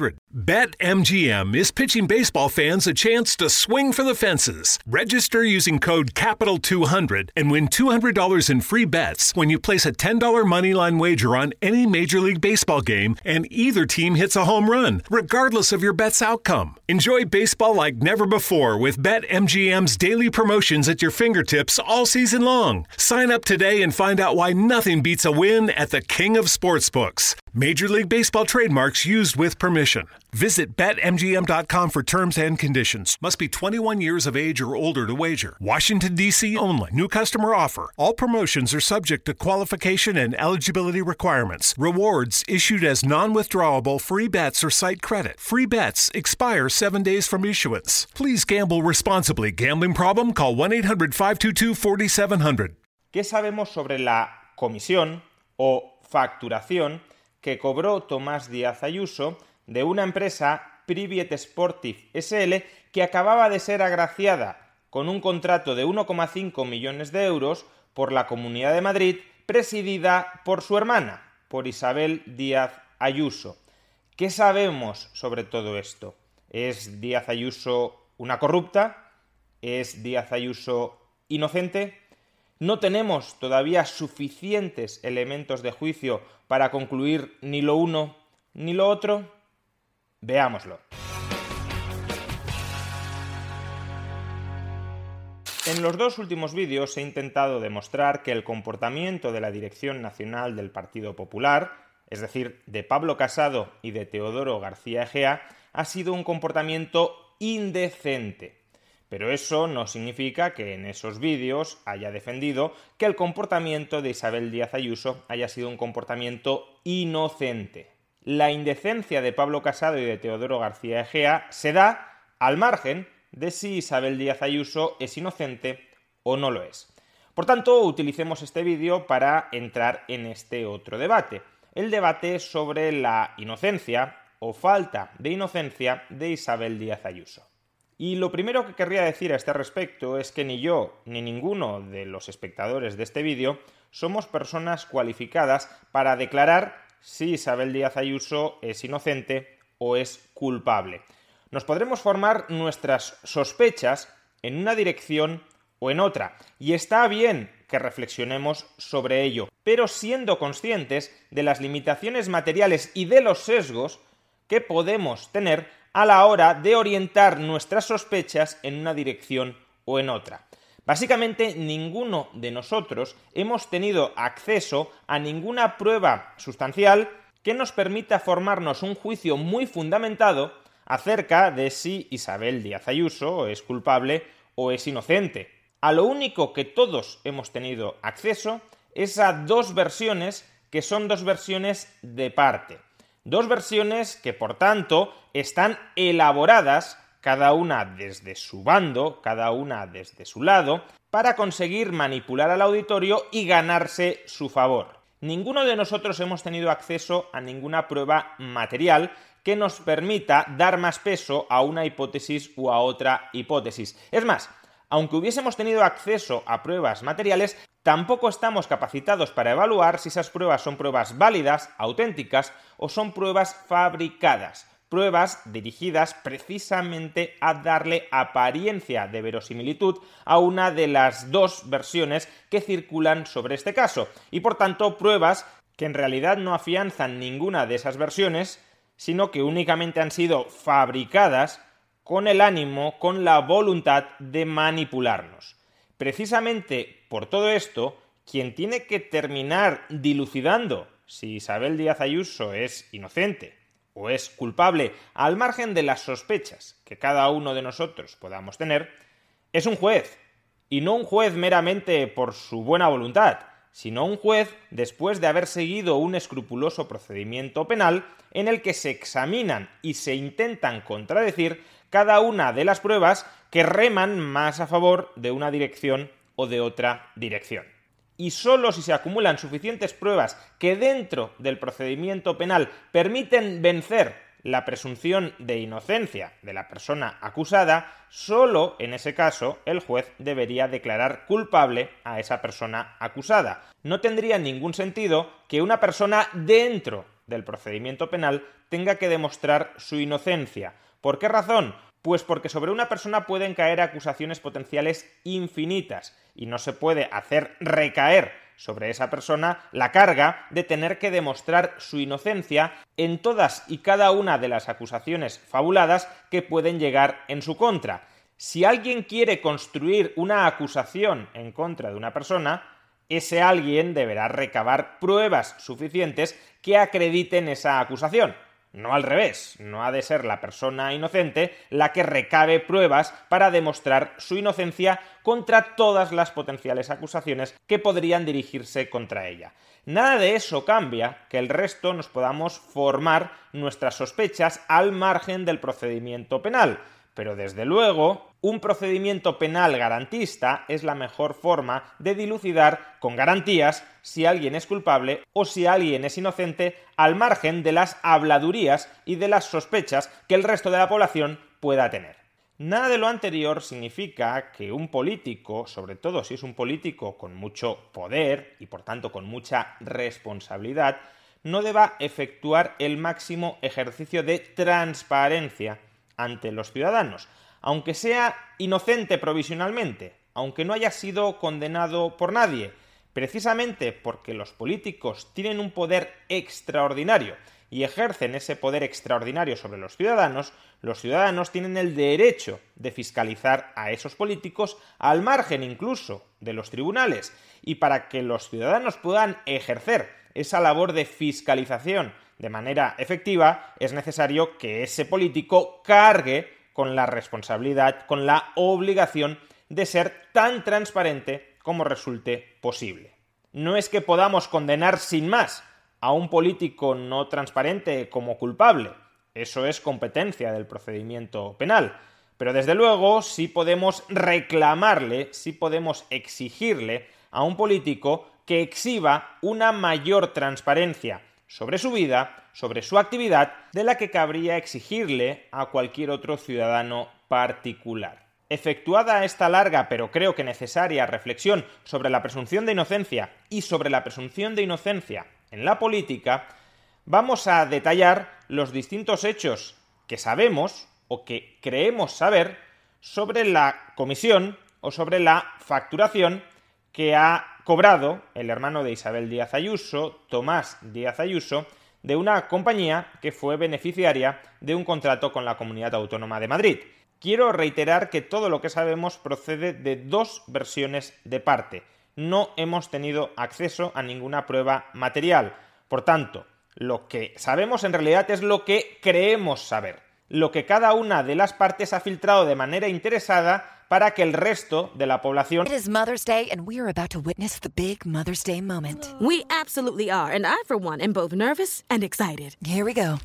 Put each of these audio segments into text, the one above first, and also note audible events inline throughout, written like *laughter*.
888 532 3500. BetMGM is pitching baseball fans a chance to swing for the fences. Register using code CAPITAL200 and win $200 in free bets when you place a $10 moneyline wager on any Major League Baseball game and either team hits a home run, regardless of your bet's outcome. Enjoy baseball like never before with BetMGM's daily promotions at your fingertips all season long. Sign up today and find out why nothing beats a win at the King of Sportsbooks. Major League Baseball trademarks used with permission. Visit BetMGM.com for terms and conditions. Must be 21 years of age or older to wager. Washington, D.C. only. New customer offer. All promotions are subject to qualification and eligibility requirements. Rewards issued as non withdrawable free bets or site credit. Free bets expire seven days from issuance. Please gamble responsibly. Gambling problem? Call 1 800 522 4700. ¿Qué sabemos sobre la comisión o facturación que cobró Tomás Díaz Ayuso de una empresa Privet Sportive SL que acababa de ser agraciada con un contrato de 1,5 millones de euros por la Comunidad de Madrid presidida por su hermana, por Isabel Díaz Ayuso. ¿Qué sabemos sobre todo esto? ¿Es Díaz Ayuso una corrupta? ¿Es Díaz Ayuso inocente? No tenemos todavía suficientes elementos de juicio para concluir ni lo uno ni lo otro. Veámoslo. En los dos últimos vídeos he intentado demostrar que el comportamiento de la Dirección Nacional del Partido Popular, es decir, de Pablo Casado y de Teodoro García Egea, ha sido un comportamiento indecente. Pero eso no significa que en esos vídeos haya defendido que el comportamiento de Isabel Díaz Ayuso haya sido un comportamiento inocente. La indecencia de Pablo Casado y de Teodoro García Egea se da al margen de si Isabel Díaz Ayuso es inocente o no lo es. Por tanto, utilicemos este vídeo para entrar en este otro debate, el debate sobre la inocencia o falta de inocencia de Isabel Díaz Ayuso. Y lo primero que querría decir a este respecto es que ni yo ni ninguno de los espectadores de este vídeo somos personas cualificadas para declarar si Isabel Díaz Ayuso es inocente o es culpable. Nos podremos formar nuestras sospechas en una dirección o en otra, y está bien que reflexionemos sobre ello, pero siendo conscientes de las limitaciones materiales y de los sesgos que podemos tener a la hora de orientar nuestras sospechas en una dirección o en otra. Básicamente, ninguno de nosotros hemos tenido acceso a ninguna prueba sustancial que nos permita formarnos un juicio muy fundamentado acerca de si Isabel Díaz Ayuso es culpable o es inocente. A lo único que todos hemos tenido acceso es a dos versiones que son dos versiones de parte. Dos versiones que, por tanto, están elaboradas, cada una desde su bando, cada una desde su lado, para conseguir manipular al auditorio y ganarse su favor. Ninguno de nosotros hemos tenido acceso a ninguna prueba material que nos permita dar más peso a una hipótesis u a otra hipótesis. Es más, aunque hubiésemos tenido acceso a pruebas materiales, tampoco estamos capacitados para evaluar si esas pruebas son pruebas válidas, auténticas o son pruebas fabricadas. Pruebas dirigidas precisamente a darle apariencia de verosimilitud a una de las dos versiones que circulan sobre este caso, y por tanto pruebas que en realidad no afianzan ninguna de esas versiones, sino que únicamente han sido fabricadas con el ánimo, con la voluntad de manipularnos. Precisamente por todo esto, quien tiene que terminar dilucidando si Isabel Díaz Ayuso es inocente o es culpable al margen de las sospechas que cada uno de nosotros podamos tener, es un juez, y no un juez meramente por su buena voluntad, sino un juez después de haber seguido un escrupuloso procedimiento penal en el que se examinan y se intentan contradecir cada una de las pruebas que reman más a favor de una dirección o de otra dirección. Y solo si se acumulan suficientes pruebas que dentro del procedimiento penal permiten vencer la presunción de inocencia de la persona acusada, solo en ese caso el juez debería declarar culpable a esa persona acusada. No tendría ningún sentido que una persona dentro del procedimiento penal tenga que demostrar su inocencia. ¿Por qué razón? Pues porque sobre una persona pueden caer acusaciones potenciales infinitas y no se puede hacer recaer sobre esa persona la carga de tener que demostrar su inocencia en todas y cada una de las acusaciones fabuladas que pueden llegar en su contra. Si alguien quiere construir una acusación en contra de una persona, ese alguien deberá recabar pruebas suficientes que acrediten esa acusación. No al revés, no ha de ser la persona inocente la que recabe pruebas para demostrar su inocencia contra todas las potenciales acusaciones que podrían dirigirse contra ella. Nada de eso cambia que el resto nos podamos formar nuestras sospechas al margen del procedimiento penal. Pero desde luego, un procedimiento penal garantista es la mejor forma de dilucidar con garantías si alguien es culpable o si alguien es inocente al margen de las habladurías y de las sospechas que el resto de la población pueda tener. Nada de lo anterior significa que un político, sobre todo si es un político con mucho poder y por tanto con mucha responsabilidad, no deba efectuar el máximo ejercicio de transparencia ante los ciudadanos, aunque sea inocente provisionalmente, aunque no haya sido condenado por nadie, precisamente porque los políticos tienen un poder extraordinario y ejercen ese poder extraordinario sobre los ciudadanos, los ciudadanos tienen el derecho de fiscalizar a esos políticos al margen incluso de los tribunales. Y para que los ciudadanos puedan ejercer esa labor de fiscalización de manera efectiva, es necesario que ese político cargue con la responsabilidad, con la obligación de ser tan transparente como resulte posible. No es que podamos condenar sin más a un político no transparente como culpable, eso es competencia del procedimiento penal, pero desde luego sí podemos reclamarle, sí podemos exigirle a un político que exhiba una mayor transparencia sobre su vida, sobre su actividad, de la que cabría exigirle a cualquier otro ciudadano particular. Efectuada esta larga pero creo que necesaria reflexión sobre la presunción de inocencia y sobre la presunción de inocencia en la política, vamos a detallar los distintos hechos que sabemos o que creemos saber sobre la comisión o sobre la facturación que ha cobrado el hermano de Isabel Díaz Ayuso, Tomás Díaz Ayuso, de una compañía que fue beneficiaria de un contrato con la Comunidad Autónoma de Madrid. Quiero reiterar que todo lo que sabemos procede de dos versiones de parte. No hemos tenido acceso a ninguna prueba material. Por tanto, lo que sabemos en realidad es lo que creemos saber, lo que cada una de las partes ha filtrado de manera interesada para que el resto de la población It is Mother's Day, and we are about to witness the big Mother's Day moment. We absolutely are, and I, for one, am both nervous and excited. Here we go.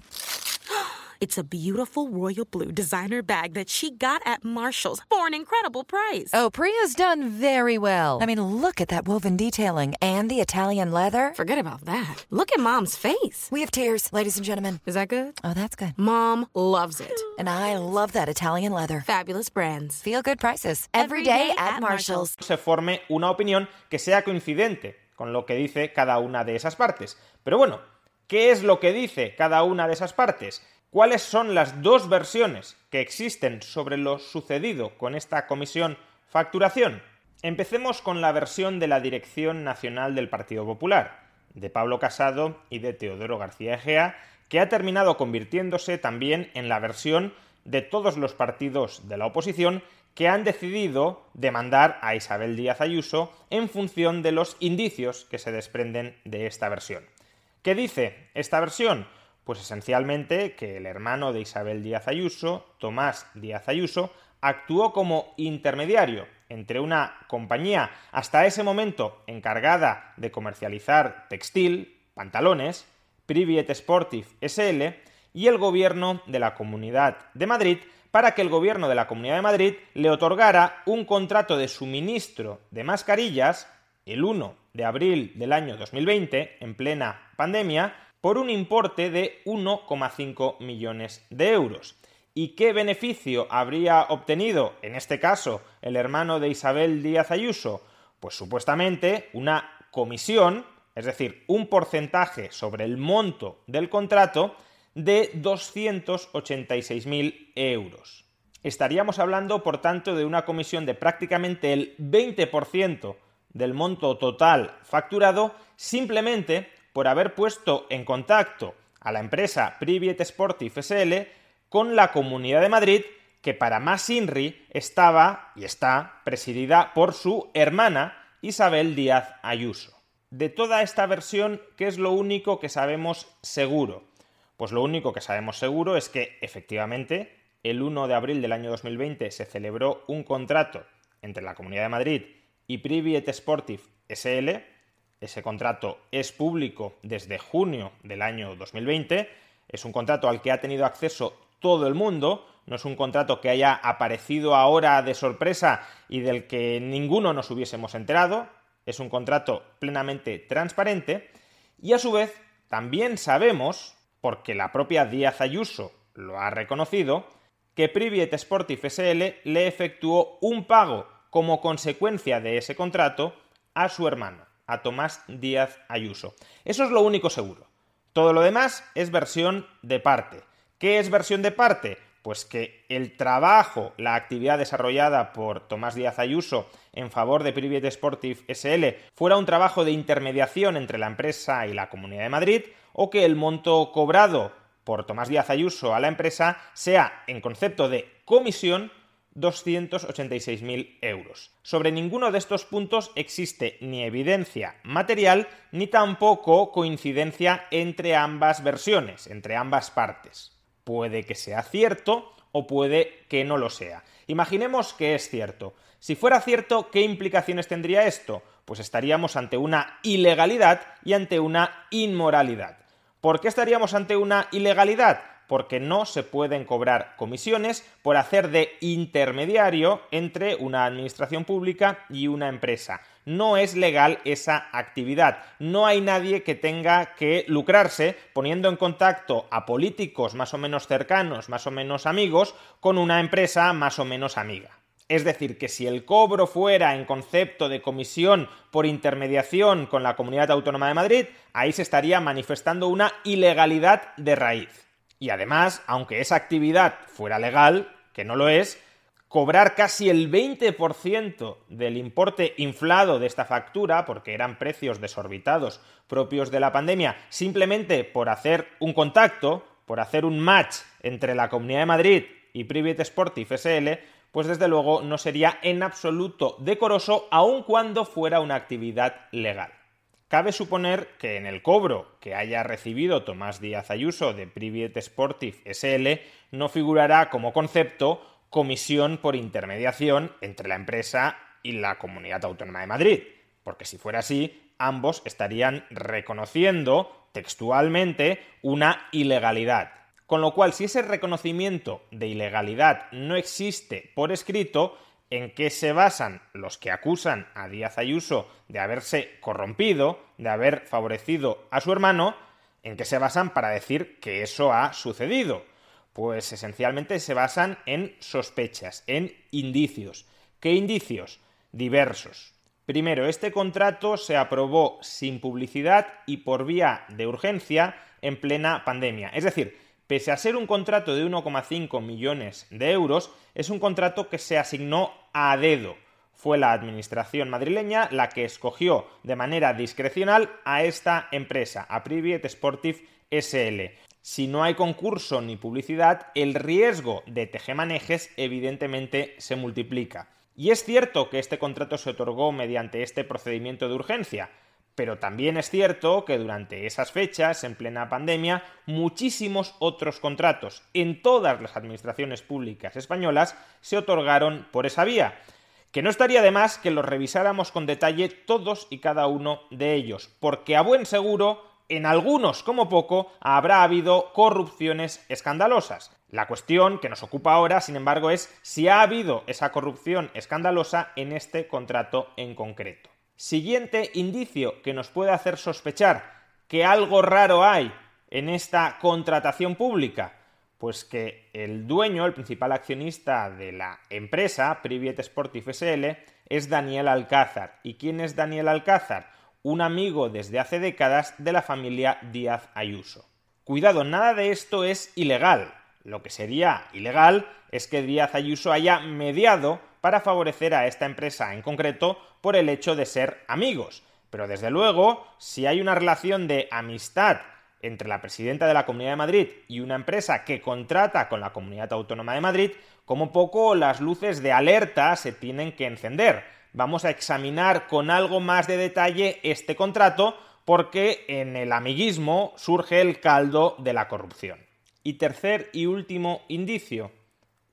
It's a beautiful royal blue designer bag that she got at Marshall's for an incredible price. Oh, Priya's done very well. I mean, look at that woven detailing and the Italian leather. Forget about that. Look at Mom's face. We have tears, ladies and gentlemen. Is that good? Oh, that's good. Mom loves it. *gasps* And I love that Italian leather. Fabulous brands. Feel good prices Every every day, day at at Marshall's. se forme una opinión que sea coincidente con lo que dice cada una de esas partes. Pero bueno, ¿qué es lo que dice cada una de esas partes? ¿Cuáles son las dos versiones que existen sobre lo sucedido con esta comisión facturación? Empecemos con la versión de la Dirección Nacional del Partido Popular, de Pablo Casado y de Teodoro García Egea, que ha terminado convirtiéndose también en la versión de todos los partidos de la oposición que han decidido demandar a Isabel Díaz Ayuso en función de los indicios que se desprenden de esta versión. ¿Qué dice esta versión? Pues esencialmente que el hermano de Isabel Díaz Ayuso, Tomás Díaz Ayuso, actuó como intermediario entre una compañía hasta ese momento encargada de comercializar textil, pantalones, Priviet Sportif SL, y el gobierno de la Comunidad de Madrid para que el gobierno de la Comunidad de Madrid le otorgara un contrato de suministro de mascarillas el 1 de abril del año 2020, en plena pandemia, por un importe de 1,5 millones de euros. ¿Y qué beneficio habría obtenido, en este caso, el hermano de Isabel Díaz Ayuso? Pues supuestamente una comisión, es decir, un porcentaje sobre el monto del contrato de 286.000 euros. Estaríamos hablando, por tanto, de una comisión de prácticamente el 20% del monto total facturado simplemente por haber puesto en contacto a la empresa Priviet Sportif SL con la Comunidad de Madrid, que para más INRI estaba y está presidida por su hermana Isabel Díaz Ayuso. De toda esta versión, ¿qué es lo único que sabemos seguro? Pues lo único que sabemos seguro es que, efectivamente, el 1 de abril del año 2020 se celebró un contrato entre la Comunidad de Madrid y Priviet Sportif SL. Ese contrato es público desde junio del año 2020. Es un contrato al que ha tenido acceso todo el mundo. No es un contrato que haya aparecido ahora de sorpresa y del que ninguno nos hubiésemos enterado. Es un contrato plenamente transparente. Y a su vez, también sabemos, porque la propia Díaz Ayuso lo ha reconocido, que Priviet Sportif SL le efectuó un pago como consecuencia de ese contrato a su hermano, a Tomás Díaz Ayuso. Eso es lo único seguro. Todo lo demás es versión de parte. ¿Qué es versión de parte? Pues que el trabajo, la actividad desarrollada por Tomás Díaz Ayuso en favor de Priviet Sportif SL fuera un trabajo de intermediación entre la empresa y la Comunidad de Madrid, o que el monto cobrado por Tomás Díaz Ayuso a la empresa sea, en concepto de comisión, 286.000 euros. Sobre ninguno de estos puntos existe ni evidencia material ni tampoco coincidencia entre ambas versiones, entre ambas partes. Puede que sea cierto o puede que no lo sea. Imaginemos que es cierto. Si fuera cierto, ¿qué implicaciones tendría esto? Pues estaríamos ante una ilegalidad y ante una inmoralidad. ¿Por qué estaríamos ante una ilegalidad? Porque no se pueden cobrar comisiones por hacer de intermediario entre una administración pública y una empresa. No es legal esa actividad. No hay nadie que tenga que lucrarse poniendo en contacto a políticos más o menos cercanos, más o menos amigos, con una empresa más o menos amiga. Es decir, que si el cobro fuera en concepto de comisión por intermediación con la Comunidad Autónoma de Madrid, ahí se estaría manifestando una ilegalidad de raíz. Y además, aunque esa actividad fuera legal, que no lo es, cobrar casi el 20% del importe inflado de esta factura, porque eran precios desorbitados propios de la pandemia, simplemente por hacer un contacto, por hacer un match entre la Comunidad de Madrid y Private Sportif SL, pues desde luego no sería en absoluto decoroso, aun cuando fuera una actividad legal. Cabe suponer que en el cobro que haya recibido Tomás Díaz Ayuso de Priviet Sportif SL no figurará como concepto comisión por intermediación entre la empresa y la Comunidad Autónoma de Madrid, porque si fuera así, ambos estarían reconociendo textualmente una ilegalidad. Con lo cual, si ese reconocimiento de ilegalidad no existe por escrito, ¿en qué se basan los que acusan a Díaz Ayuso de haberse corrompido, de haber favorecido a su hermano? ¿En qué se basan para decir que eso ha sucedido? Pues esencialmente se basan en sospechas, en indicios. ¿Qué indicios? Diversos. Primero, este contrato se aprobó sin publicidad y por vía de urgencia en plena pandemia. Es decir, pese a ser un contrato de 1,5 millones de euros, es un contrato que se asignó a dedo. Fue la administración madrileña la que escogió de manera discrecional a esta empresa, a Private Sportive SL. Si no hay concurso ni publicidad, el riesgo de tejemanejes evidentemente se multiplica. Y es cierto que este contrato se otorgó mediante este procedimiento de urgencia, pero también es cierto que durante esas fechas, en plena pandemia, muchísimos otros contratos en todas las administraciones públicas españolas se otorgaron por esa vía. Que no estaría de más que los revisáramos con detalle todos y cada uno de ellos, porque a buen seguro, en algunos como poco, habrá habido corrupciones escandalosas. La cuestión que nos ocupa ahora, sin embargo, es si ha habido esa corrupción escandalosa en este contrato en concreto. Siguiente indicio que nos puede hacer sospechar que algo raro hay en esta contratación pública, pues que el dueño, el principal accionista de la empresa, Private Sportive SL, es Daniel Alcázar. ¿Y quién es Daniel Alcázar? Un amigo desde hace décadas de la familia Díaz Ayuso. Cuidado, nada de esto es ilegal. Lo que sería ilegal es que Díaz Ayuso haya mediado para favorecer a esta empresa en concreto por el hecho de ser amigos. Pero desde luego, si hay una relación de amistad entre la presidenta de la Comunidad de Madrid y una empresa que contrata con la Comunidad Autónoma de Madrid, como poco las luces de alerta se tienen que encender. Vamos a examinar con algo más de detalle este contrato porque en el amiguismo surge el caldo de la corrupción. Y tercer y último indicio,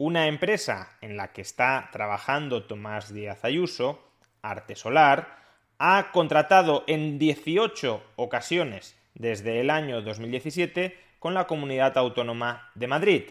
una empresa en la que está trabajando Tomás Díaz Ayuso, Arte Solar, ha contratado en 18 ocasiones desde el año 2017 con la Comunidad Autónoma de Madrid.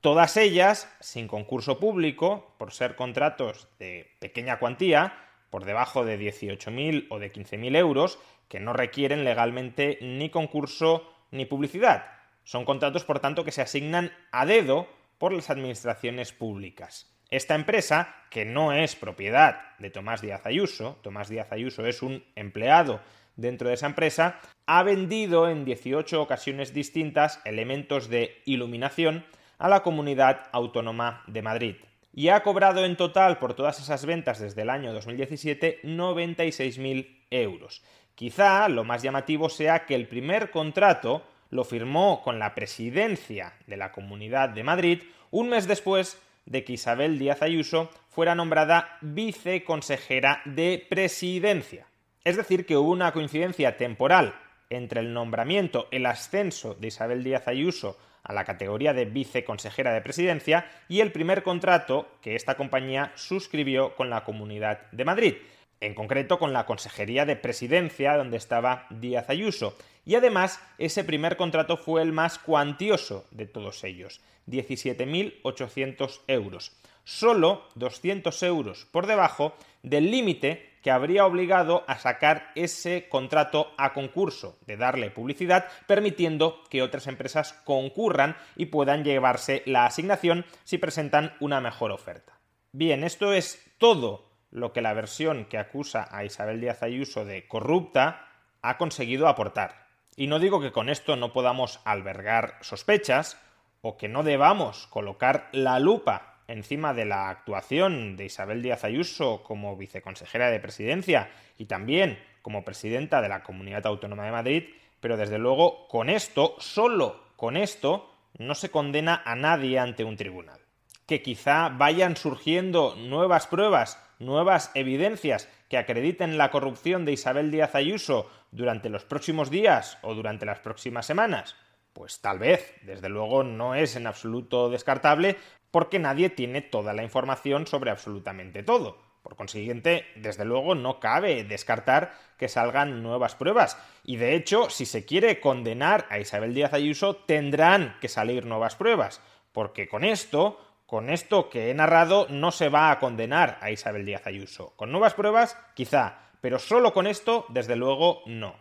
Todas ellas sin concurso público, por ser contratos de pequeña cuantía, por debajo de 18.000 o de 15.000 euros, que no requieren legalmente ni concurso ni publicidad. Son contratos, por tanto, que se asignan a dedo por las administraciones públicas. Esta empresa, que no es propiedad de Tomás Díaz Ayuso, Tomás Díaz Ayuso es un empleado dentro de esa empresa, ha vendido en 18 ocasiones distintas elementos de iluminación a la comunidad autónoma de Madrid. Y ha cobrado en total por todas esas ventas desde el año 2017 96.000 euros. Quizá lo más llamativo sea que el primer contrato lo firmó con la presidencia de la Comunidad de Madrid un mes después de que Isabel Díaz Ayuso fuera nombrada viceconsejera de presidencia. Es decir, que hubo una coincidencia temporal entre el nombramiento, el ascenso de Isabel Díaz Ayuso a la categoría de viceconsejera de presidencia y el primer contrato que esta compañía suscribió con la Comunidad de Madrid en concreto con la Consejería de Presidencia donde estaba Díaz Ayuso. Y además, ese primer contrato fue el más cuantioso de todos ellos, 17.800 euros. Solo 200 euros por debajo del límite que habría obligado a sacar ese contrato a concurso, de darle publicidad, permitiendo que otras empresas concurran y puedan llevarse la asignación si presentan una mejor oferta. Bien, esto es todo lo que la versión que acusa a Isabel Díaz Ayuso de corrupta ha conseguido aportar. Y no digo que con esto no podamos albergar sospechas o que no debamos colocar la lupa encima de la actuación de Isabel Díaz Ayuso como viceconsejera de presidencia y también como presidenta de la Comunidad Autónoma de Madrid, pero desde luego con esto, solo con esto, no se condena a nadie ante un tribunal. Que quizá vayan surgiendo nuevas pruebas nuevas evidencias que acrediten la corrupción de Isabel Díaz Ayuso durante los próximos días o durante las próximas semanas? Pues tal vez, desde luego no es en absoluto descartable porque nadie tiene toda la información sobre absolutamente todo. Por consiguiente, desde luego no cabe descartar que salgan nuevas pruebas. Y de hecho, si se quiere condenar a Isabel Díaz Ayuso, tendrán que salir nuevas pruebas. Porque con esto, con esto que he narrado, no se va a condenar a Isabel Díaz Ayuso. Con nuevas pruebas, quizá, pero solo con esto, desde luego, no.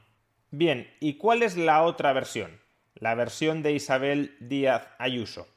Bien, ¿y cuál es la otra versión? La versión de Isabel Díaz Ayuso.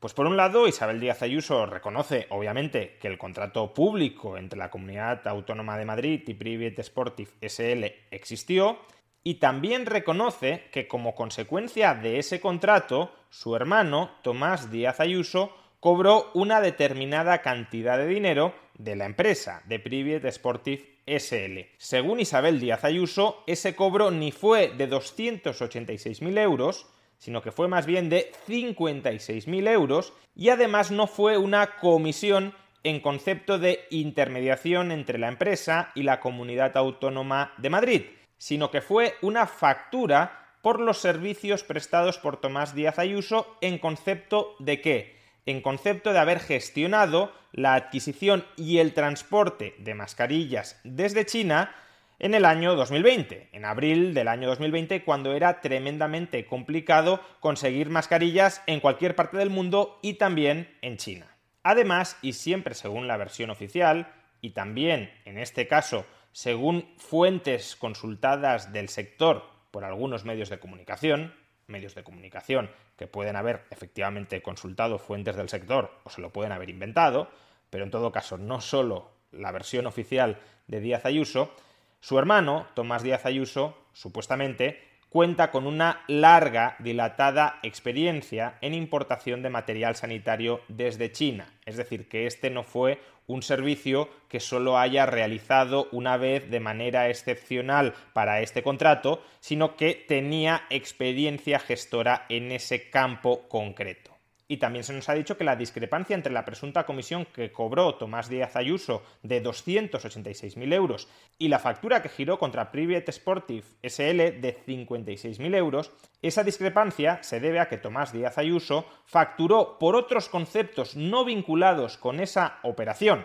Pues por un lado, Isabel Díaz Ayuso reconoce, obviamente, que el contrato público entre la Comunidad Autónoma de Madrid y Private Sportive SL existió, y también reconoce que como consecuencia de ese contrato, su hermano, Tomás Díaz Ayuso, cobró una determinada cantidad de dinero de la empresa, de Private Sportive SL. Según Isabel Díaz Ayuso, ese cobro ni fue de 286.000 euros, sino que fue más bien de 56.000 euros y además no fue una comisión en concepto de intermediación entre la empresa y la comunidad autónoma de Madrid, sino que fue una factura por los servicios prestados por Tomás Díaz Ayuso en concepto de qué? En concepto de haber gestionado la adquisición y el transporte de mascarillas desde China en el año 2020, en abril del año 2020, cuando era tremendamente complicado conseguir mascarillas en cualquier parte del mundo y también en China. Además, y siempre según la versión oficial, y también en este caso según fuentes consultadas del sector por algunos medios de comunicación, medios de comunicación que pueden haber efectivamente consultado fuentes del sector o se lo pueden haber inventado, pero en todo caso no solo la versión oficial de Díaz Ayuso, su hermano, Tomás Díaz Ayuso, supuestamente, cuenta con una larga, dilatada experiencia en importación de material sanitario desde China. Es decir, que este no fue un servicio que solo haya realizado una vez de manera excepcional para este contrato, sino que tenía experiencia gestora en ese campo concreto. Y también se nos ha dicho que la discrepancia entre la presunta comisión que cobró Tomás Díaz Ayuso de 286.000 euros y la factura que giró contra Private Sportive SL de 56.000 euros, esa discrepancia se debe a que Tomás Díaz Ayuso facturó por otros conceptos no vinculados con esa operación,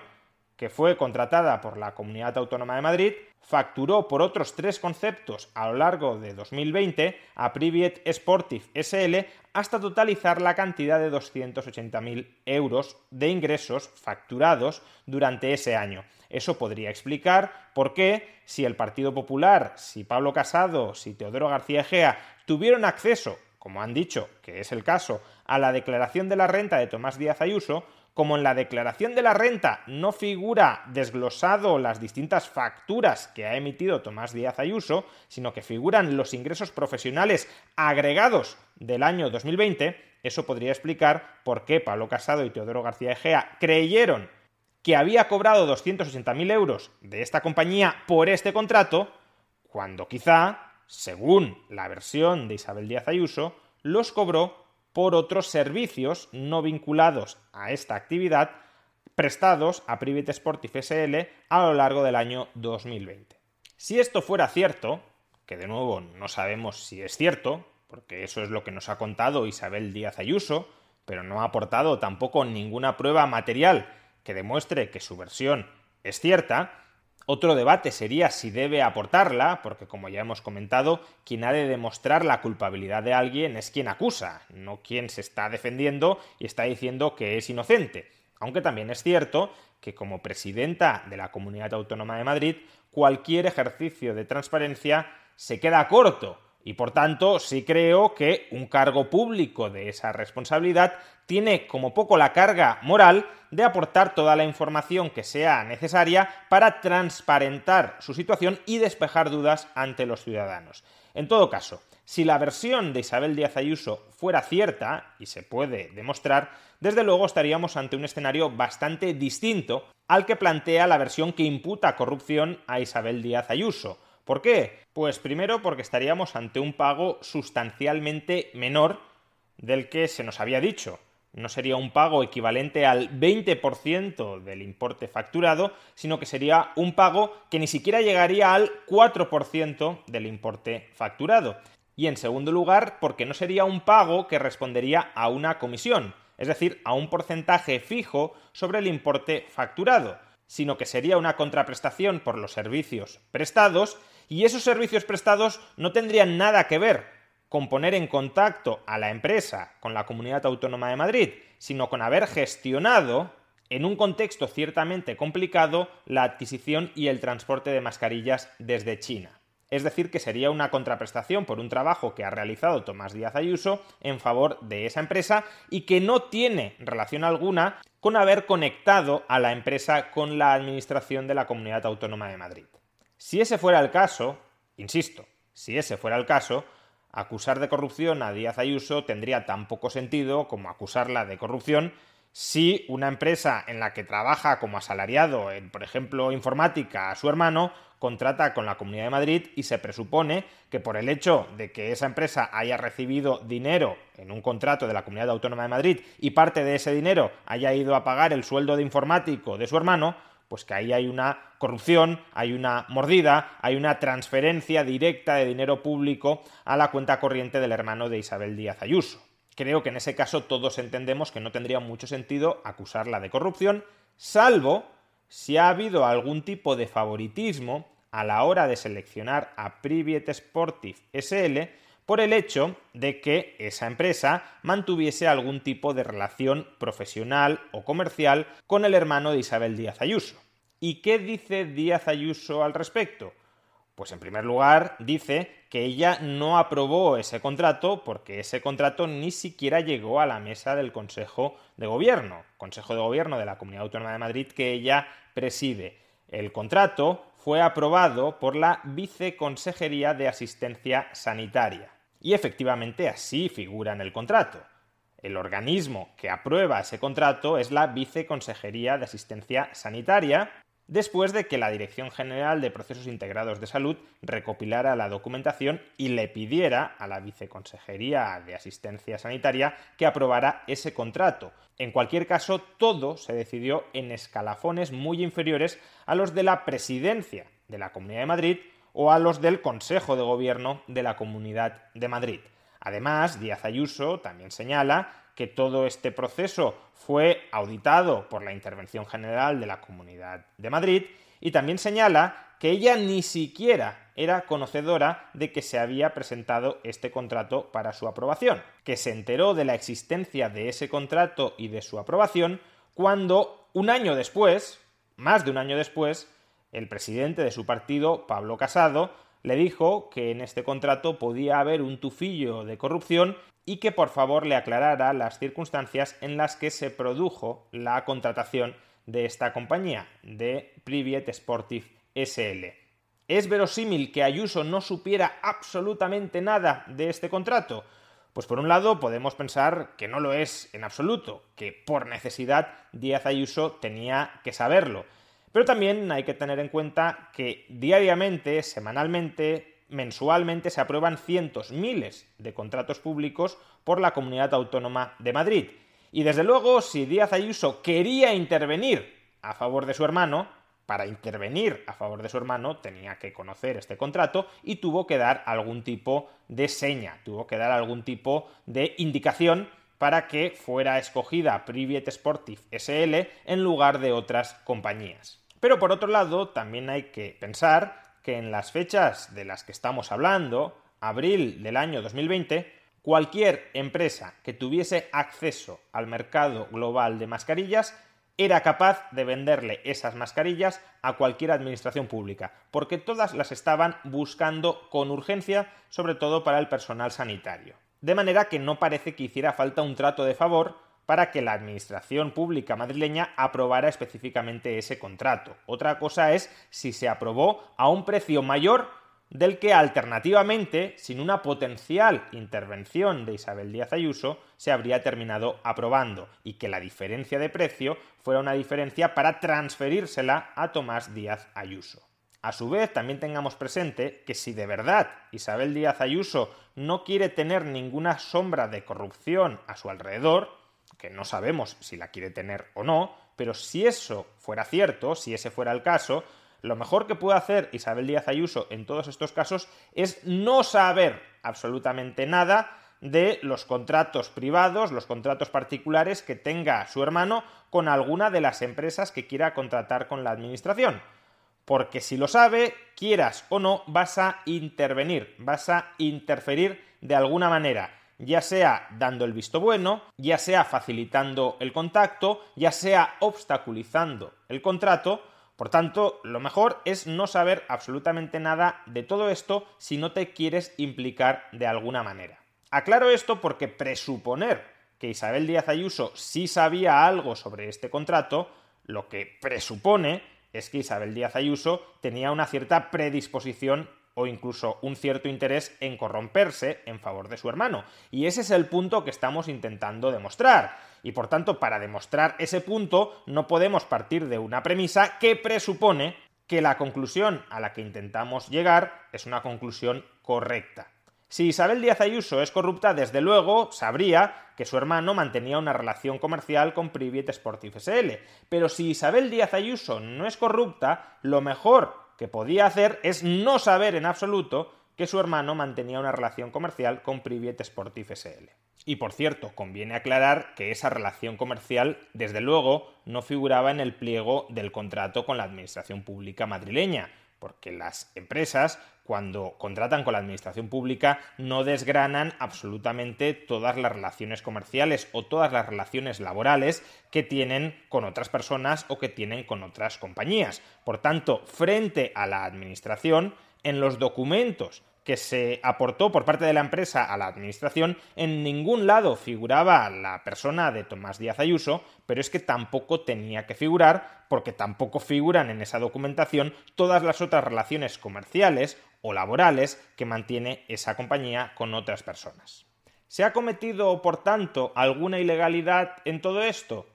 que fue contratada por la Comunidad Autónoma de Madrid, facturó por otros tres conceptos a lo largo de 2020 a Privet Sportive SL hasta totalizar la cantidad de 280.000 euros de ingresos facturados durante ese año. Eso podría explicar por qué, si el Partido Popular, si Pablo Casado, si Teodoro García Egea tuvieron acceso, como han dicho, que es el caso, a la declaración de la renta de Tomás Díaz Ayuso, como en la declaración de la renta no figura desglosado las distintas facturas que ha emitido Tomás Díaz Ayuso, sino que figuran los ingresos profesionales agregados del año 2020, eso podría explicar por qué Pablo Casado y Teodoro García Egea creyeron que había cobrado 280.000 euros de esta compañía por este contrato, cuando quizá, según la versión de Isabel Díaz Ayuso, los cobró por otros servicios no vinculados a esta actividad prestados a Private Sportive SL a lo largo del año 2020. Si esto fuera cierto, que de nuevo no sabemos si es cierto, porque eso es lo que nos ha contado Isabel Díaz Ayuso, pero no ha aportado tampoco ninguna prueba material que demuestre que su versión es cierta, otro debate sería si debe aportarla, porque como ya hemos comentado, quien ha de demostrar la culpabilidad de alguien es quien acusa, no quien se está defendiendo y está diciendo que es inocente. Aunque también es cierto que como presidenta de la Comunidad Autónoma de Madrid, cualquier ejercicio de transparencia se queda corto y por tanto sí creo que un cargo público de esa responsabilidad tiene como poco la carga moral de aportar toda la información que sea necesaria para transparentar su situación y despejar dudas ante los ciudadanos. En todo caso, si la versión de Isabel Díaz Ayuso fuera cierta, y se puede demostrar, desde luego estaríamos ante un escenario bastante distinto al que plantea la versión que imputa corrupción a Isabel Díaz Ayuso. ¿Por qué? Pues primero porque estaríamos ante un pago sustancialmente menor del que se nos había dicho. No sería un pago equivalente al 20% del importe facturado, sino que sería un pago que ni siquiera llegaría al 4% del importe facturado. Y en segundo lugar, porque no sería un pago que respondería a una comisión, es decir, a un porcentaje fijo sobre el importe facturado, sino que sería una contraprestación por los servicios prestados, y esos servicios prestados no tendrían nada que ver con poner en contacto a la empresa con la Comunidad Autónoma de Madrid, sino con haber gestionado, en un contexto ciertamente complicado, la adquisición y el transporte de mascarillas desde China. Es decir, que sería una contraprestación por un trabajo que ha realizado Tomás Díaz Ayuso en favor de esa empresa y que no tiene relación alguna con haber conectado a la empresa con la Administración de la Comunidad Autónoma de Madrid. Si ese fuera el caso, insisto, si ese fuera el caso, acusar de corrupción a Díaz Ayuso tendría tan poco sentido como acusarla de corrupción si una empresa en la que trabaja como asalariado en, por ejemplo, informática a su hermano, contrata con la Comunidad de Madrid y se presupone que por el hecho de que esa empresa haya recibido dinero en un contrato de la Comunidad Autónoma de Madrid y parte de ese dinero haya ido a pagar el sueldo de informático de su hermano, pues que ahí hay una corrupción, hay una mordida, hay una transferencia directa de dinero público a la cuenta corriente del hermano de Isabel Díaz Ayuso. Creo que en ese caso todos entendemos que no tendría mucho sentido acusarla de corrupción, salvo si ha habido algún tipo de favoritismo a la hora de seleccionar a Privet Sportive SL por el hecho de que esa empresa mantuviese algún tipo de relación profesional o comercial con el hermano de Isabel Díaz Ayuso. ¿Y qué dice Díaz Ayuso al respecto? Pues en primer lugar dice que ella no aprobó ese contrato porque ese contrato ni siquiera llegó a la mesa del Consejo de Gobierno, Consejo de Gobierno de la Comunidad Autónoma de Madrid que ella preside. El contrato fue aprobado por la Viceconsejería de Asistencia Sanitaria. Y efectivamente así figura en el contrato. El organismo que aprueba ese contrato es la Viceconsejería de Asistencia Sanitaria después de que la Dirección General de Procesos Integrados de Salud recopilara la documentación y le pidiera a la Viceconsejería de Asistencia Sanitaria que aprobara ese contrato. En cualquier caso, todo se decidió en escalafones muy inferiores a los de la Presidencia de la Comunidad de Madrid o a los del Consejo de Gobierno de la Comunidad de Madrid. Además, Díaz Ayuso también señala que todo este proceso fue auditado por la Intervención General de la Comunidad de Madrid y también señala que ella ni siquiera era conocedora de que se había presentado este contrato para su aprobación, que se enteró de la existencia de ese contrato y de su aprobación cuando un año después, más de un año después, el presidente de su partido, Pablo Casado, le dijo que en este contrato podía haber un tufillo de corrupción y que por favor le aclarara las circunstancias en las que se produjo la contratación de esta compañía, de Privet Sportive SL. ¿Es verosímil que Ayuso no supiera absolutamente nada de este contrato? Pues por un lado podemos pensar que no lo es en absoluto, que por necesidad Díaz Ayuso tenía que saberlo. Pero también hay que tener en cuenta que diariamente, semanalmente, mensualmente se aprueban cientos, miles de contratos públicos por la Comunidad Autónoma de Madrid. Y desde luego, si Díaz Ayuso quería intervenir a favor de su hermano, para intervenir a favor de su hermano tenía que conocer este contrato y tuvo que dar algún tipo de seña, tuvo que dar algún tipo de indicación para que fuera escogida Privet Sportive SL en lugar de otras compañías. Pero por otro lado, también hay que pensar que en las fechas de las que estamos hablando, abril del año 2020, cualquier empresa que tuviese acceso al mercado global de mascarillas era capaz de venderle esas mascarillas a cualquier administración pública, porque todas las estaban buscando con urgencia, sobre todo para el personal sanitario. De manera que no parece que hiciera falta un trato de favor para que la Administración Pública madrileña aprobara específicamente ese contrato. Otra cosa es si se aprobó a un precio mayor del que alternativamente, sin una potencial intervención de Isabel Díaz Ayuso, se habría terminado aprobando y que la diferencia de precio fuera una diferencia para transferírsela a Tomás Díaz Ayuso. A su vez, también tengamos presente que si de verdad Isabel Díaz Ayuso no quiere tener ninguna sombra de corrupción a su alrededor, que no sabemos si la quiere tener o no, pero si eso fuera cierto, si ese fuera el caso, lo mejor que puede hacer Isabel Díaz Ayuso en todos estos casos es no saber absolutamente nada de los contratos privados, los contratos particulares que tenga su hermano con alguna de las empresas que quiera contratar con la administración. Porque si lo sabe, quieras o no, vas a intervenir, vas a interferir de alguna manera, ya sea dando el visto bueno, ya sea facilitando el contacto, ya sea obstaculizando el contrato, por tanto, lo mejor es no saber absolutamente nada de todo esto si no te quieres implicar de alguna manera. Aclaro esto porque presuponer que Isabel Díaz Ayuso sí sabía algo sobre este contrato, lo que presupone es que Isabel Díaz Ayuso tenía una cierta predisposición o incluso un cierto interés en corromperse en favor de su hermano. Y ese es el punto que estamos intentando demostrar. Y por tanto, para demostrar ese punto, no podemos partir de una premisa que presupone que la conclusión a la que intentamos llegar es una conclusión correcta. Si Isabel Díaz Ayuso es corrupta, desde luego sabría que su hermano mantenía una relación comercial con Private Sportif SL. Pero si Isabel Díaz Ayuso no es corrupta, lo mejor que podía hacer es no saber en absoluto que su hermano mantenía una relación comercial con Private Sportif SL. Y por cierto, conviene aclarar que esa relación comercial, desde luego, no figuraba en el pliego del contrato con la Administración Pública madrileña, porque las empresas, cuando contratan con la administración pública, no desgranan absolutamente todas las relaciones comerciales o todas las relaciones laborales que tienen con otras personas o que tienen con otras compañías. Por tanto, frente a la administración, en los documentos que se aportó por parte de la empresa a la administración, en ningún lado figuraba la persona de Tomás Díaz Ayuso, pero es que tampoco tenía que figurar, porque tampoco figuran en esa documentación todas las otras relaciones comerciales o laborales que mantiene esa compañía con otras personas. ¿Se ha cometido, por tanto, alguna ilegalidad en todo esto?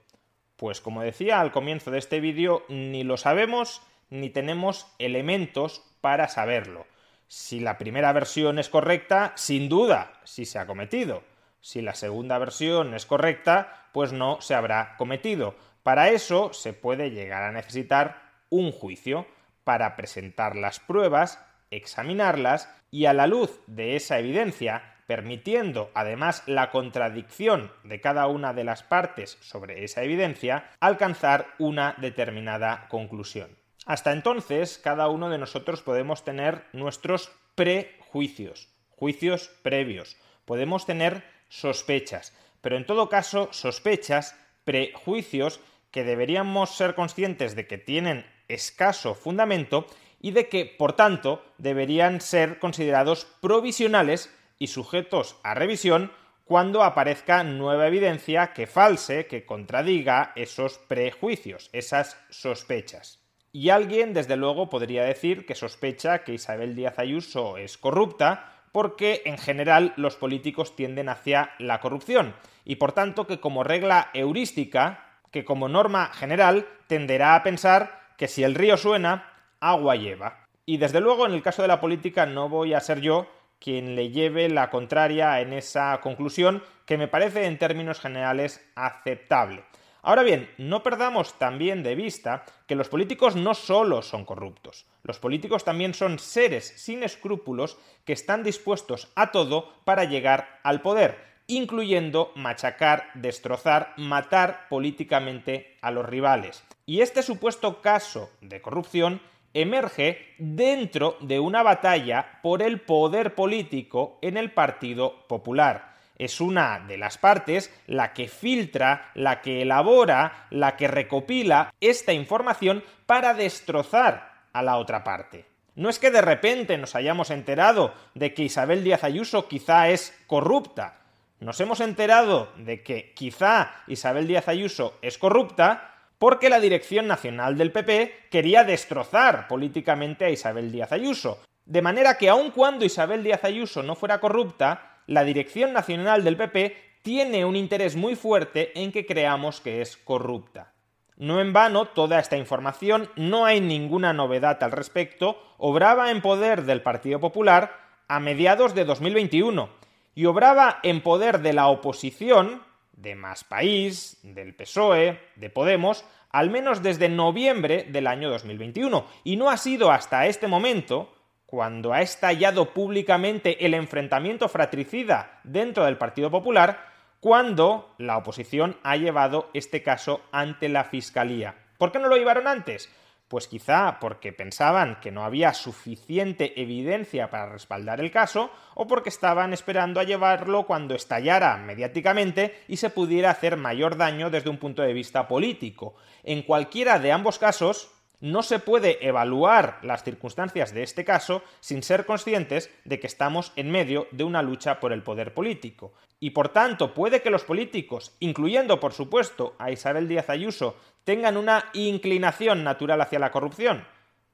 Pues como decía al comienzo de este vídeo, ni lo sabemos ni tenemos elementos para saberlo. Si la primera versión es correcta, sin duda, sí se ha cometido. Si la segunda versión es correcta, pues no se habrá cometido. Para eso se puede llegar a necesitar un juicio para presentar las pruebas, examinarlas y a la luz de esa evidencia, permitiendo además la contradicción de cada una de las partes sobre esa evidencia, alcanzar una determinada conclusión. Hasta entonces, cada uno de nosotros podemos tener nuestros prejuicios, juicios previos, podemos tener sospechas, pero en todo caso, sospechas, prejuicios que deberíamos ser conscientes de que tienen escaso fundamento y de que, por tanto, deberían ser considerados provisionales y sujetos a revisión cuando aparezca nueva evidencia que false, que contradiga esos prejuicios, esas sospechas. Y alguien, desde luego, podría decir que sospecha que Isabel Díaz Ayuso es corrupta porque, en general, los políticos tienden hacia la corrupción y, por tanto, que como regla heurística, que como norma general, tenderá a pensar que si el río suena, agua lleva. Y desde luego, en el caso de la política, no voy a ser yo quien le lleve la contraria en esa conclusión que me parece en términos generales aceptable. Ahora bien, no perdamos también de vista que los políticos no solo son corruptos, los políticos también son seres sin escrúpulos que están dispuestos a todo para llegar al poder, incluyendo machacar, destrozar, matar políticamente a los rivales. Y este supuesto caso de corrupción emerge dentro de una batalla por el poder político en el Partido Popular es una de las partes la que filtra, la que elabora, la que recopila esta información para destrozar a la otra parte. No es que de repente nos hayamos enterado de que Isabel Díaz Ayuso quizá es corrupta. Nos hemos enterado de que quizá Isabel Díaz Ayuso es corrupta porque la Dirección Nacional del PP quería destrozar políticamente a Isabel Díaz Ayuso. De manera que aun cuando Isabel Díaz Ayuso no fuera corrupta, la Dirección Nacional del PP tiene un interés muy fuerte en que creamos que es corrupta. No en vano, toda esta información, no hay ninguna novedad al respecto, obraba en poder del Partido Popular a mediados de 2021 y obraba en poder de la oposición, de Más País, del PSOE, de Podemos, al menos desde noviembre del año 2021. Y no ha sido hasta este momento cuando ha estallado públicamente el enfrentamiento fratricida dentro del Partido Popular, cuando la oposición ha llevado este caso ante la Fiscalía. ¿Por qué no lo llevaron antes? Pues quizá porque pensaban que no había suficiente evidencia para respaldar el caso o porque estaban esperando a llevarlo cuando estallara mediáticamente y se pudiera hacer mayor daño desde un punto de vista político. En cualquiera de ambos casos, no se puede evaluar las circunstancias de este caso sin ser conscientes de que estamos en medio de una lucha por el poder político. Y por tanto, puede que los políticos, incluyendo por supuesto a Isabel Díaz Ayuso, tengan una inclinación natural hacia la corrupción,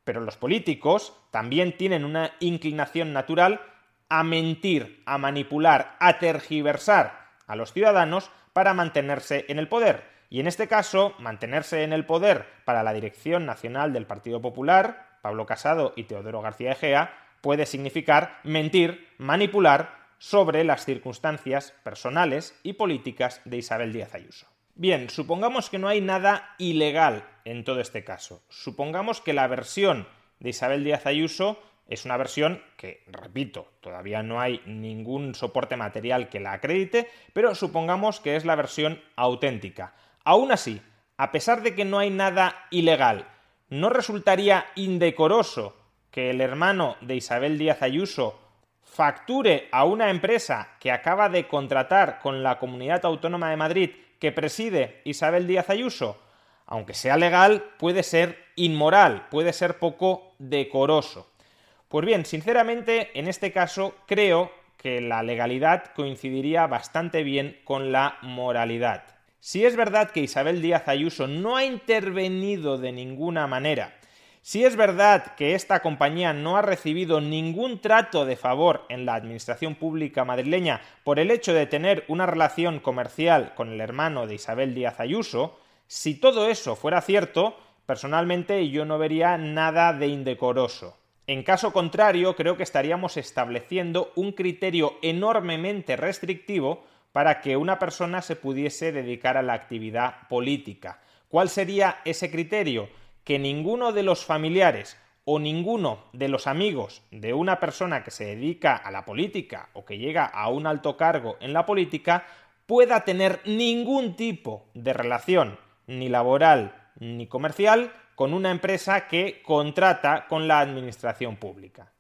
pero los políticos también tienen una inclinación natural a mentir, a manipular, a tergiversar a los ciudadanos para mantenerse en el poder. Y en este caso, mantenerse en el poder para la dirección nacional del Partido Popular, Pablo Casado y Teodoro García Egea, puede significar mentir, manipular sobre las circunstancias personales y políticas de Isabel Díaz Ayuso. Bien, supongamos que no hay nada ilegal en todo este caso. Supongamos que la versión de Isabel Díaz Ayuso es una versión que, repito, todavía no hay ningún soporte material que la acredite, pero supongamos que es la versión auténtica. Aún así, a pesar de que no hay nada ilegal, ¿no resultaría indecoroso que el hermano de Isabel Díaz Ayuso facture a una empresa que acaba de contratar con la Comunidad Autónoma de Madrid que preside Isabel Díaz Ayuso, aunque sea legal, puede ser inmoral, puede ser poco decoroso. Pues bien, sinceramente, en este caso creo que la legalidad coincidiría bastante bien con la moralidad. Si es verdad que Isabel Díaz Ayuso no ha intervenido de ninguna manera, si es verdad que esta compañía no ha recibido ningún trato de favor en la administración pública madrileña por el hecho de tener una relación comercial con el hermano de Isabel Díaz Ayuso, si todo eso fuera cierto, personalmente yo no vería nada de indecoroso. En caso contrario, creo que estaríamos estableciendo un criterio enormemente restrictivo para que una persona se pudiese dedicar a la actividad política. ¿Cuál sería ese criterio? que ninguno de los familiares o ninguno de los amigos de una persona que se dedica a la política o que llega a un alto cargo en la política pueda tener ningún tipo de relación, ni laboral ni comercial, con una empresa que contrata con la administración pública.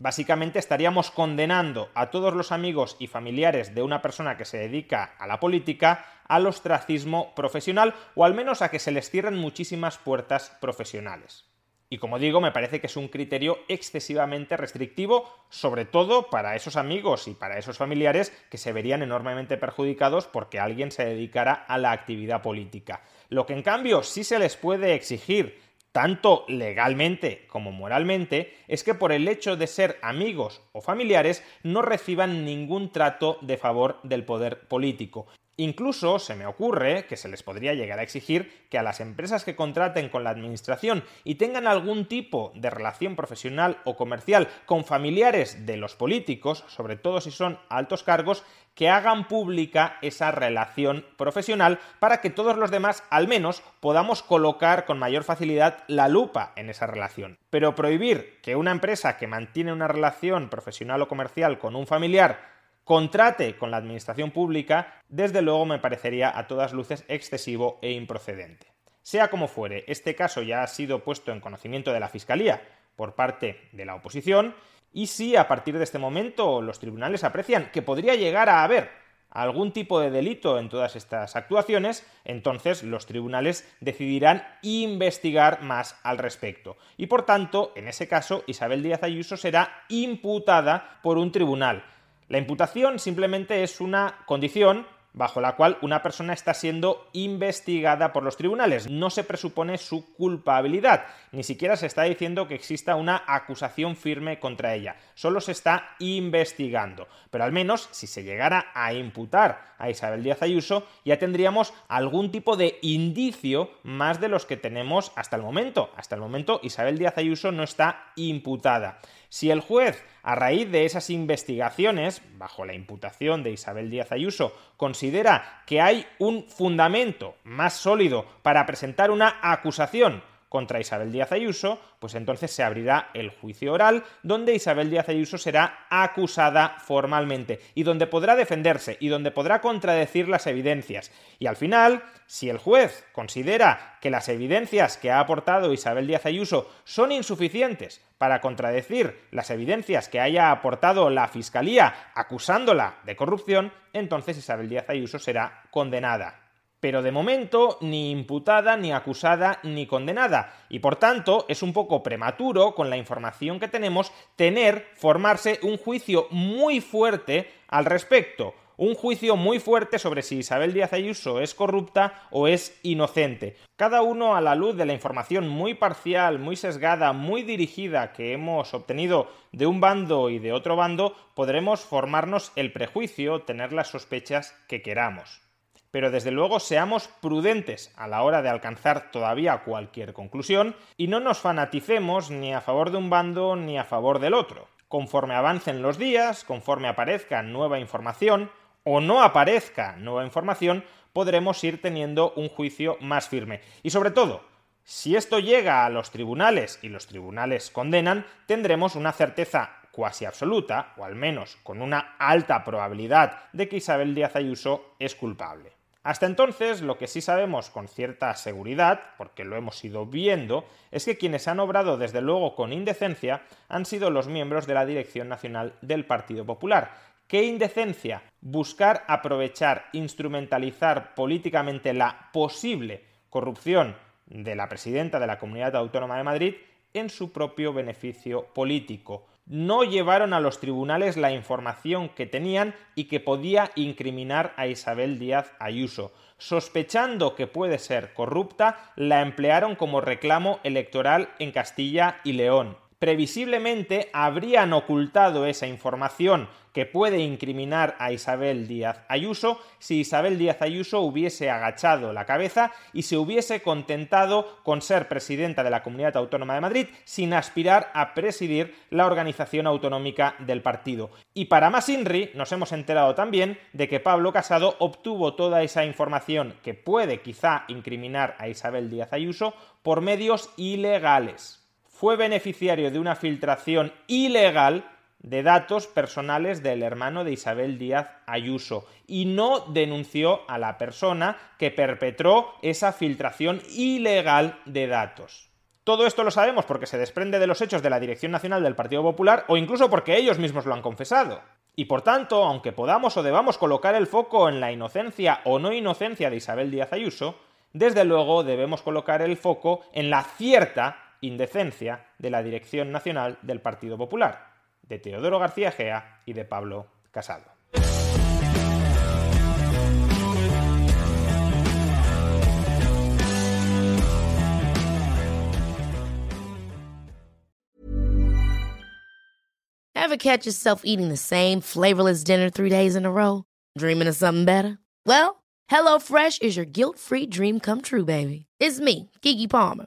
Básicamente estaríamos condenando a todos los amigos y familiares de una persona que se dedica a la política al ostracismo profesional o al menos a que se les cierren muchísimas puertas profesionales. Y como digo, me parece que es un criterio excesivamente restrictivo, sobre todo para esos amigos y para esos familiares que se verían enormemente perjudicados porque alguien se dedicara a la actividad política. Lo que en cambio sí se les puede exigir tanto legalmente como moralmente, es que por el hecho de ser amigos o familiares no reciban ningún trato de favor del poder político. Incluso se me ocurre que se les podría llegar a exigir que a las empresas que contraten con la Administración y tengan algún tipo de relación profesional o comercial con familiares de los políticos, sobre todo si son altos cargos, que hagan pública esa relación profesional para que todos los demás al menos podamos colocar con mayor facilidad la lupa en esa relación. Pero prohibir que una empresa que mantiene una relación profesional o comercial con un familiar contrate con la administración pública, desde luego me parecería a todas luces excesivo e improcedente. Sea como fuere, este caso ya ha sido puesto en conocimiento de la Fiscalía por parte de la oposición, y si a partir de este momento los tribunales aprecian que podría llegar a haber algún tipo de delito en todas estas actuaciones, entonces los tribunales decidirán investigar más al respecto. Y por tanto, en ese caso, Isabel Díaz Ayuso será imputada por un tribunal. La imputación simplemente es una condición bajo la cual una persona está siendo investigada por los tribunales. No se presupone su culpabilidad, ni siquiera se está diciendo que exista una acusación firme contra ella, solo se está investigando. Pero al menos si se llegara a imputar a Isabel Díaz Ayuso, ya tendríamos algún tipo de indicio más de los que tenemos hasta el momento. Hasta el momento Isabel Díaz Ayuso no está imputada. Si el juez, a raíz de esas investigaciones, bajo la imputación de Isabel Díaz Ayuso, considera que hay un fundamento más sólido para presentar una acusación contra Isabel Díaz Ayuso, pues entonces se abrirá el juicio oral donde Isabel Díaz Ayuso será acusada formalmente y donde podrá defenderse y donde podrá contradecir las evidencias. Y al final, si el juez considera que las evidencias que ha aportado Isabel Díaz Ayuso son insuficientes para contradecir las evidencias que haya aportado la Fiscalía acusándola de corrupción, entonces Isabel Díaz Ayuso será condenada pero de momento ni imputada, ni acusada, ni condenada. Y por tanto es un poco prematuro, con la información que tenemos, tener, formarse un juicio muy fuerte al respecto. Un juicio muy fuerte sobre si Isabel Díaz Ayuso es corrupta o es inocente. Cada uno a la luz de la información muy parcial, muy sesgada, muy dirigida que hemos obtenido de un bando y de otro bando, podremos formarnos el prejuicio, tener las sospechas que queramos pero desde luego seamos prudentes a la hora de alcanzar todavía cualquier conclusión y no nos fanaticemos ni a favor de un bando ni a favor del otro. Conforme avancen los días, conforme aparezca nueva información o no aparezca nueva información, podremos ir teniendo un juicio más firme. Y sobre todo, si esto llega a los tribunales y los tribunales condenan, tendremos una certeza cuasi absoluta, o al menos con una alta probabilidad, de que Isabel Díaz Ayuso es culpable. Hasta entonces, lo que sí sabemos con cierta seguridad, porque lo hemos ido viendo, es que quienes han obrado desde luego con indecencia han sido los miembros de la Dirección Nacional del Partido Popular. ¿Qué indecencia? Buscar aprovechar, instrumentalizar políticamente la posible corrupción de la presidenta de la Comunidad Autónoma de Madrid en su propio beneficio político no llevaron a los tribunales la información que tenían y que podía incriminar a Isabel Díaz Ayuso. Sospechando que puede ser corrupta, la emplearon como reclamo electoral en Castilla y León previsiblemente habrían ocultado esa información que puede incriminar a Isabel Díaz Ayuso si Isabel Díaz Ayuso hubiese agachado la cabeza y se hubiese contentado con ser presidenta de la Comunidad Autónoma de Madrid sin aspirar a presidir la organización autonómica del partido. Y para más INRI nos hemos enterado también de que Pablo Casado obtuvo toda esa información que puede quizá incriminar a Isabel Díaz Ayuso por medios ilegales fue beneficiario de una filtración ilegal de datos personales del hermano de Isabel Díaz Ayuso y no denunció a la persona que perpetró esa filtración ilegal de datos. Todo esto lo sabemos porque se desprende de los hechos de la Dirección Nacional del Partido Popular o incluso porque ellos mismos lo han confesado. Y por tanto, aunque podamos o debamos colocar el foco en la inocencia o no inocencia de Isabel Díaz Ayuso, desde luego debemos colocar el foco en la cierta indecencia de la Dirección Nacional del Partido Popular, de Teodoro García Gea y de Pablo Casado. Ever catch yourself eating the same flavorless dinner three days in a row? Dreaming of something better? Well, HelloFresh is your guilt-free dream come true, baby. It's me, Kiki Palmer.